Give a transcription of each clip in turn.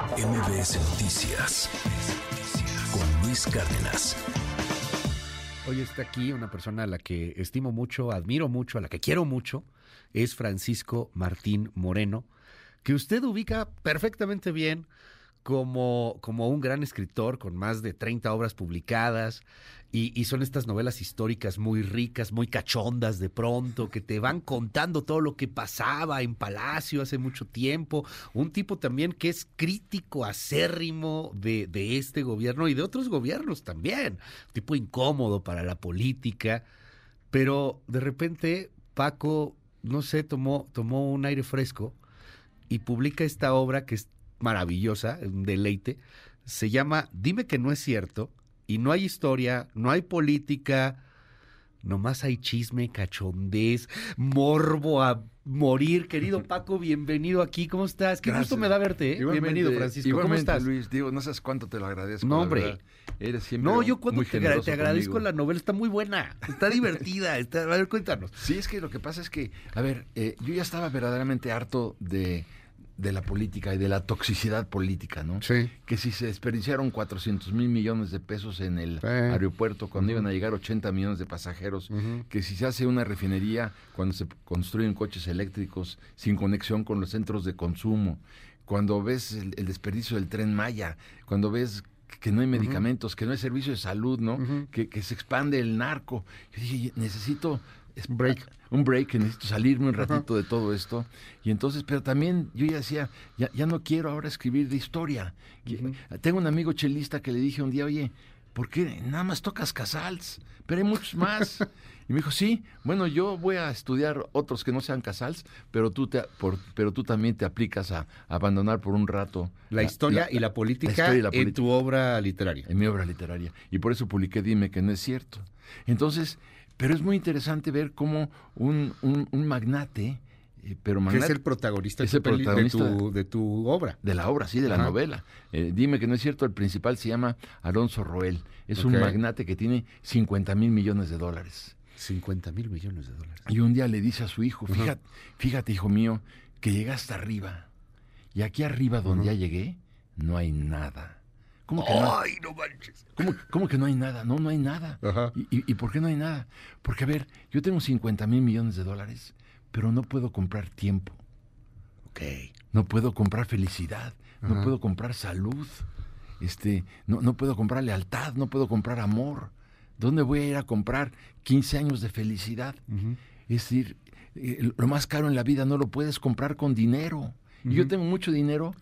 MBS Noticias con Luis Cárdenas. Hoy está aquí una persona a la que estimo mucho, admiro mucho, a la que quiero mucho, es Francisco Martín Moreno, que usted ubica perfectamente bien como, como un gran escritor con más de 30 obras publicadas y, y, son estas novelas históricas muy ricas, muy cachondas de pronto, que te van contando todo lo que pasaba en Palacio hace mucho tiempo. Un tipo también que es crítico, acérrimo de, de este gobierno y de otros gobiernos también. Tipo incómodo para la política, pero de repente Paco, no sé, tomó, tomó un aire fresco y publica esta obra que es maravillosa, un deleite. Se llama Dime que no es cierto. Y no hay historia, no hay política, nomás hay chisme, cachondez, morbo a morir. Querido Paco, bienvenido aquí. ¿Cómo estás? Qué Gracias. gusto me da verte. ¿eh? Bienvenido, Francisco. Igualmente, ¿Cómo estás? Luis, digo, no sabes cuánto te lo agradezco. No, hombre. Eres siempre No, yo cuando muy te, agra- generoso te agradezco conmigo. la novela, está muy buena, está divertida. Está, a ver, cuéntanos. Sí, es que lo que pasa es que, a ver, eh, yo ya estaba verdaderamente harto de, de la política y de la toxicidad política, ¿no? Sí. Que si se desperdiciaron 400 mil millones de pesos en el Sí. aeropuerto cuando iban a llegar 80 millones de pasajeros, que si se hace una refinería cuando se construyen coches eléctricos sin conexión con los centros de consumo, cuando ves el, el desperdicio del tren Maya, cuando ves que no hay medicamentos, que no hay servicio de salud, ¿no? Que, que se expande el narco. Yo dije, necesito break. Un break, necesito salirme un ratito de todo esto. Y entonces, pero también yo ya decía, ya, ya no quiero ahora escribir de historia. Y- Tengo un amigo chelista que le dije un día, oye, ¿por qué nada más tocas casals? Pero hay muchos más. Y me dijo, sí, bueno, yo voy a estudiar otros que no sean casals, pero tú, te, por- pero tú también te aplicas a, abandonar por un rato La historia y la política historia y la en tu obra literaria. en mi obra literaria. Y por eso publiqué Dime que no es cierto. Entonces, pero es muy interesante ver cómo un, un, un magnate, eh, pero Que magnate es el protagonista, es de, el tu peli- de protagonista. tu, de tu obra. de la obra, sí, de la Ajá. novela. Eh, dime que no es cierto, el principal se llama Alonso Roel. Es un magnate que tiene 50 mil millones de dólares. 50 mil millones de dólares. Y un día le dice a su hijo, fíjate, fíjate, hijo mío, que llegué hasta arriba. Y aquí arriba donde ya llegué, no hay nada. ¿Cómo que no? ¡Ay, no manches! ¿Cómo, cómo que no hay nada? No, no hay nada. Ajá. ¿Y, y, y por qué no hay nada? Porque, a ver, yo tengo 50 mil millones de dólares, pero no puedo comprar tiempo, Ok. no puedo comprar felicidad, no puedo comprar salud, este, no, no puedo comprar lealtad, no puedo comprar amor. ¿Dónde voy a ir a comprar 15 años de felicidad? Es decir, eh, lo más caro en la vida no lo puedes comprar con dinero. Y yo tengo mucho dinero,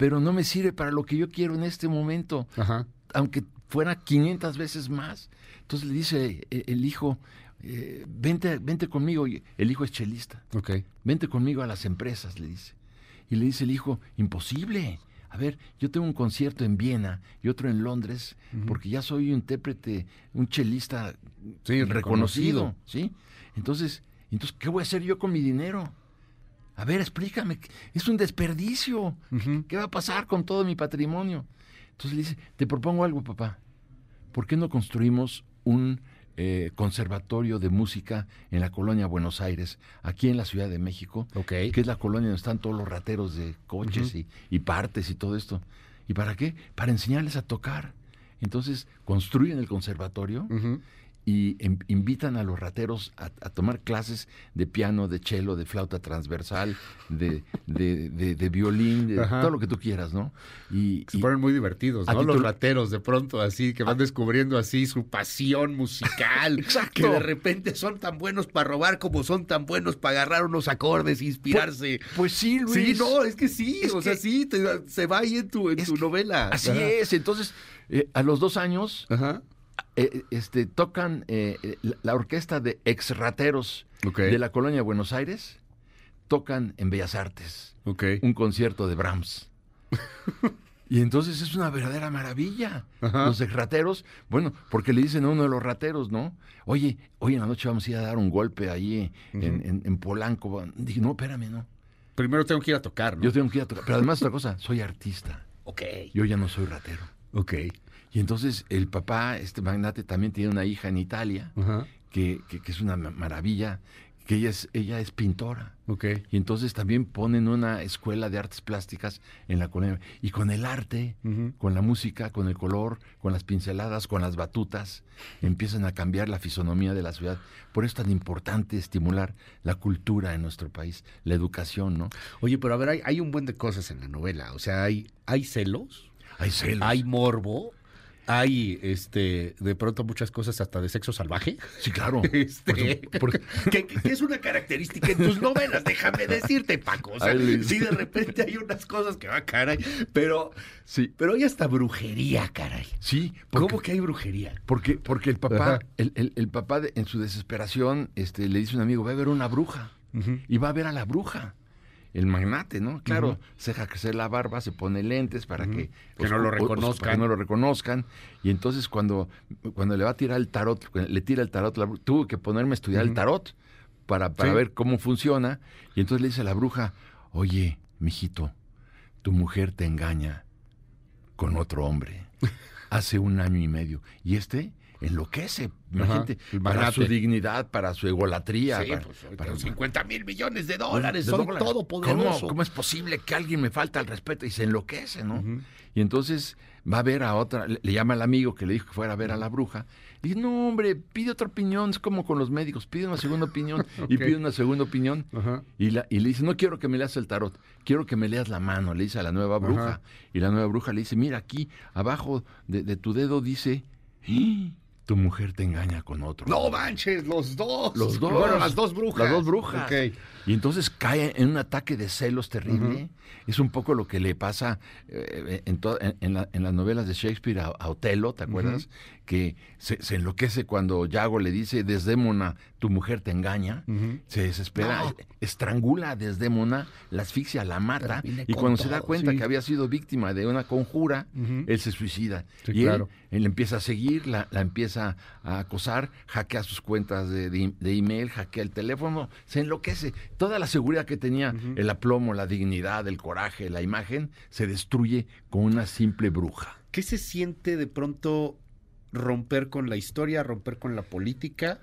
pero no me sirve para lo que yo quiero en este momento Ajá. aunque fuera 500 veces más. Entonces le dice eh, el hijo, eh, vente, vente conmigo. El hijo es chelista. Ok. Vente conmigo a las empresas, le dice. Y le dice el hijo, imposible. A ver, yo tengo un concierto en Viena y otro en Londres, porque ya soy un intérprete, un chelista Sí, reconocido, reconocido. ¿sí? Entonces, entonces, ¿qué voy a hacer yo con mi dinero? A ver, explícame, es un desperdicio. ¿Qué va a pasar con todo mi patrimonio? Entonces le dice, te propongo algo, papá. ¿Por qué no construimos un eh, conservatorio de música en la colonia Buenos Aires, aquí en la Ciudad de México, Ok. que es la colonia donde están todos los rateros de coches y, y partes y todo esto? ¿Y para qué? Para enseñarles a tocar. Entonces construyen el conservatorio. Y em- invitan a los rateros a, a tomar clases de piano, de cello, de flauta transversal, de, de, de- de violín, de Ajá. todo lo que tú quieras, ¿no? Y, Se y- ponen muy divertidos, ¿no? Los rateros de pronto así, que van descubriendo así su pasión musical. Exacto. Que de repente son tan buenos para robar como son tan buenos para agarrar unos acordes, inspirarse. pues sí, Luis. Sí, no, es que sí, Es o sea, sí, te- se va ahí en tu, en tu que novela. Así Ajá. es. Entonces, eh, a los dos años, Ajá. Eh, este, tocan eh, eh, la- orquesta de ex rateros Ok. de la colonia Buenos Aires, tocan en Bellas Artes un concierto de Brahms. Y entonces es una verdadera maravilla. Ajá. Los ex rateros, bueno, porque le dicen a uno de los rateros, ¿no? Oye, hoy en la noche vamos a ir a dar un golpe ahí en, en- en Polanco. Dije, no, espérame, no. Primero tengo que ir a tocar, ¿no? Yo tengo que ir a tocar. Pero además otra cosa, soy artista. Ok. Yo ya no soy ratero. Ok. Y entonces el papá, este magnate, también tiene una hija en Italia, que, que- que es una ma- maravilla, que ella es, ella es pintora. Ok. Y entonces también ponen una escuela de artes plásticas en la colonia. Y con el arte, con la música, con el color, con las pinceladas, con las batutas, empiezan a cambiar la fisonomía de la ciudad. Por eso es tan importante estimular la cultura en nuestro país, la educación, ¿no? Oye, pero a ver, hay, hay un buen de cosas en la novela. O sea, hay, hay celos, Hay celos. hay morbo, hay este de pronto muchas cosas hasta de sexo salvaje. Sí, claro. Este, Por su- por- que, que es una característica en tus novelas, déjame decirte, Paco. O sea, Ay, sí, de repente hay unas cosas que va, caray, pero, sí, pero hay hasta brujería, caray. sí. porque- ¿Cómo que hay brujería? Porque, porque el papá, el, el- el papá de- en su desesperación, este, le dice a un amigo, va a ver una bruja. Y va a ver a la bruja. El magnate, ¿no? Claro, se deja crecer la barba, se pone lentes para que, Que no lo para reconozcan. que no lo reconozcan. Y entonces cuando, cuando le va a tirar el tarot, le tira el tarot, la tuvo que ponerme a estudiar el tarot para, para Sí. ver cómo funciona. Y entonces le dice a la bruja, oye, mijito, tu mujer te engaña con otro hombre hace un año y medio. Y este enloquece, imagínate, el para su dignidad, para su egolatría. Sí, para- pues, ahorita para- los 50 mil millones de dólares, de son dólares. todopoderoso. ¿Cómo, ¿Cómo es posible que alguien me falta al respeto y se enloquece, no? Y entonces va a ver a otra, le, le llama al amigo que le dijo que fuera a ver a la bruja. Y dice, no, hombre, pide otra opinión, es como con los médicos, pide una segunda opinión y pide una segunda opinión. Y, la, y le dice, no quiero que me leas el tarot, quiero que me leas la mano, le dice a la nueva bruja. Y la nueva bruja le dice, mira aquí, abajo de, de tu dedo dice, "¡Ah! Tu mujer te engaña con otro. No manches, los dos. Los dos. Bueno, las dos brujas. Las dos brujas. Ok. Y entonces cae en un ataque de celos terrible. Es un poco lo que le pasa eh, en, en- en la- en las novelas de Shakespeare a, a Otelo, ¿te acuerdas? Que se, se enloquece cuando Yago le dice, Desdémona, tu mujer te engaña. Se desespera, No. estrangula a Desdémona, la asfixia, la mata. Y cuando se da cuenta sí. que había sido víctima de una conjura, él se suicida. Sí, y él- claro. él, empieza a seguir, la, la empieza a acosar, hackea sus cuentas de, de- de email, hackea el teléfono, se enloquece. Toda la seguridad que tenía, el aplomo, la dignidad, el coraje, la imagen, se destruye con una simple bruja. ¿Qué se siente de pronto romper con la historia, romper con la política?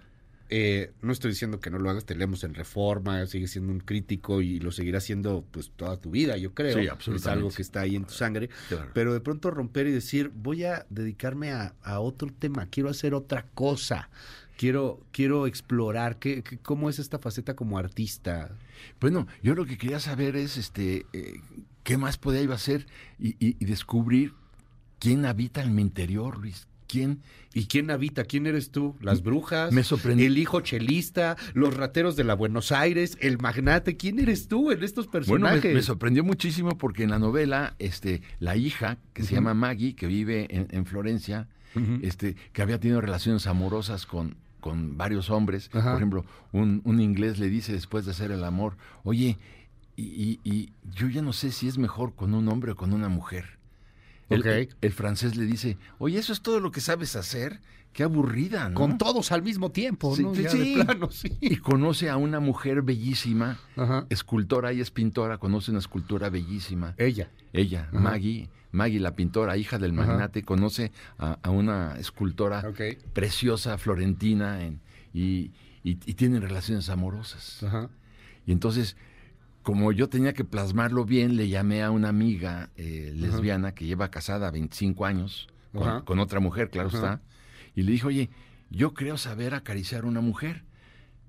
Eh, no estoy diciendo que no lo hagas, te leemos en Reforma, sigues siendo un crítico y lo seguirás siendo pues toda tu vida, yo creo. Sí, Es absolutamente. algo que está ahí en tu sangre. Claro. Pero de pronto romper y decir, voy a dedicarme a, a otro tema, quiero hacer otra cosa, quiero, quiero explorar, ¿qué, qué- ¿cómo es esta faceta como artista? Bueno, yo lo que quería saber es este eh, qué más podía iba a hacer y, y- y descubrir quién habita en mi interior, Luis. ¿Quién? ¿Y quién habita? ¿Quién eres tú? ¿Las brujas? Me sorprendió. ¿El hijo chelista? ¿Los rateros de la Buenos Aires? ¿El magnate? ¿Quién eres tú en estos Bueno, personajes? me, me sorprendió muchísimo porque en la novela, este, la hija, que se llama Maggie, que vive en, en Florencia, este, que había tenido relaciones amorosas con, con varios hombres. Ajá. Por ejemplo, un, un inglés le dice después de hacer el amor, oye, y, y- y yo ya no sé si es mejor con un hombre o con una mujer. El, Ok. el- francés le dice, oye, eso es todo lo que sabes hacer. Qué aburrida, ¿no? Con todos al mismo tiempo, Sí, ¿no? sí, Ya sí. de plano, sí. Y conoce a una mujer bellísima, Ajá. escultora, ella es pintora, conoce una escultura bellísima. Ella. Ella, Ajá. Maggie, Maggie la pintora, hija del Ajá. magnate, conoce a, a una escultora preciosa, florentina, en- y, y- y tienen relaciones amorosas. Y entonces, como yo tenía que plasmarlo bien, le llamé a una amiga eh, lesbiana que lleva casada 25 años con, otra mujer, claro está, y le dije, oye, yo creo saber acariciar a una mujer,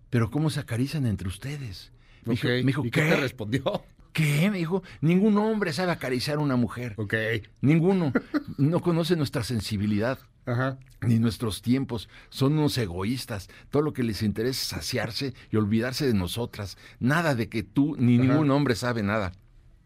pero ¿cómo se acarician entre ustedes? Me dijo, Ok. me dijo, ¿Y qué ¿qué? te respondió? ¿Qué? Me dijo, ningún hombre sabe acariciar a una mujer. Ok. Ninguno. No conoce nuestra sensibilidad Ajá. ni nuestros tiempos. Son unos egoístas. Todo lo que les interesa es saciarse y olvidarse de nosotras. Nada de que tú ni Ajá. ningún hombre sabe nada.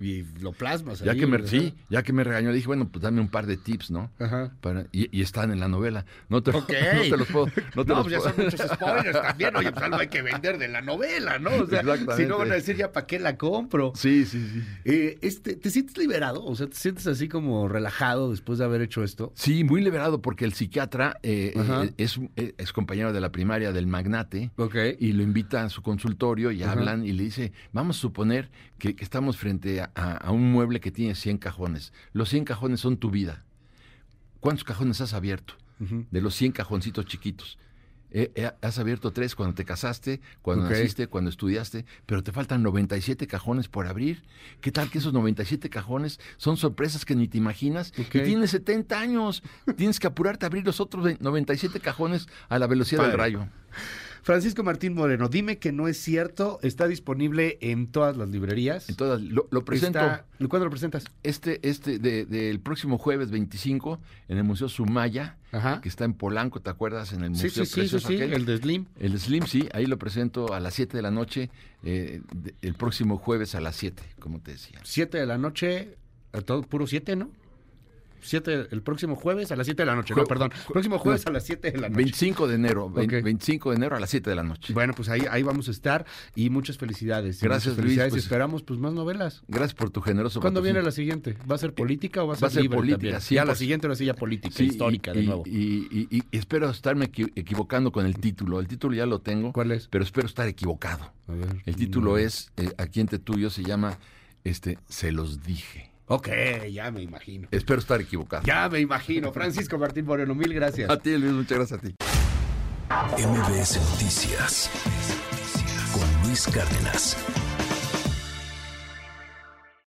Y lo plasmas Ya ahí, que me, sí, ya que me regañó, dije, bueno, pues dame un par de tips, ¿no? Ajá. Para, y, y están en la novela. No te, no te los puedo. No, te No, los pues ya son muchos spoilers también. Oye, pues algo hay que vender de la novela, ¿no? O sea, si no van a decir ya para qué la compro. Sí, sí, sí. Eh, este, ¿Te sientes liberado? O sea, ¿te sientes así como relajado después de haber hecho esto? Sí, muy liberado porque el psiquiatra eh, eh, es, es compañero de la primaria del magnate. Ok. y lo invita a su consultorio y Ajá. hablan y le dice, vamos a suponer que, que estamos frente a, a- a un mueble que tiene 100 cajones. Los 100 cajones son tu vida. ¿Cuántos cajones has abierto? De los 100 cajoncitos chiquitos. eh, eh, has abierto tres cuando te casaste, cuando naciste, cuando estudiaste, pero te faltan 97 cajones por abrir. ¿Qué tal que esos 97 cajones son sorpresas que ni te imaginas? Ok. Y tienes 70 años. Tienes que apurarte a abrir los otros ve- 97 cajones a la velocidad del rayo. Francisco Martín Moreno, dime que no es cierto, está disponible en todas las librerías. Entonces, lo, lo presento Está- ¿Cuándo lo presentas? este, este de- del próximo jueves 25 en el Museo Sumaya, Ajá. que está en Polanco, ¿te acuerdas? En el Sí, Museo sí, sí, sí, Precioso sí, aquel. el de Slim. El Slim, sí, ahí lo presento a las 7 de la noche, eh, de- el próximo jueves a las 7, como te decía. 7 de la noche, a todo puro 7, ¿no? 7 el próximo jueves a las 7 de la noche, no, Jue- perdón. jue- Próximo jueves no. a las 7 de la noche. 25 de enero, vein- Ok. 25 de enero a las 7 de la noche. Bueno, pues ahí, ahí vamos a estar y muchas felicidades. Gracias, muchas Luis, felicidades y pues- esperamos pues más novelas. Gracias por tu generoso ¿Cuándo viene la siguiente? ¿Va a ser política o va a ser, Va a ser libre política, sí, ya la siguiente ahora sí ya política, Sí, histórica y, de nuevo. Y, y- y espero estarme equi- equivocando con el título. El título ya lo tengo, ¿Cuál es? pero espero estar equivocado. A ver, El título no. es, eh, aquí entre tuyo, se llama este, Se los dije. Ok, ya me imagino. Espero estar equivocado. Ya me imagino. Francisco Martín Moreno, mil gracias. A ti, Luis, muchas gracias a ti. MBS Noticias con Luis Cárdenas.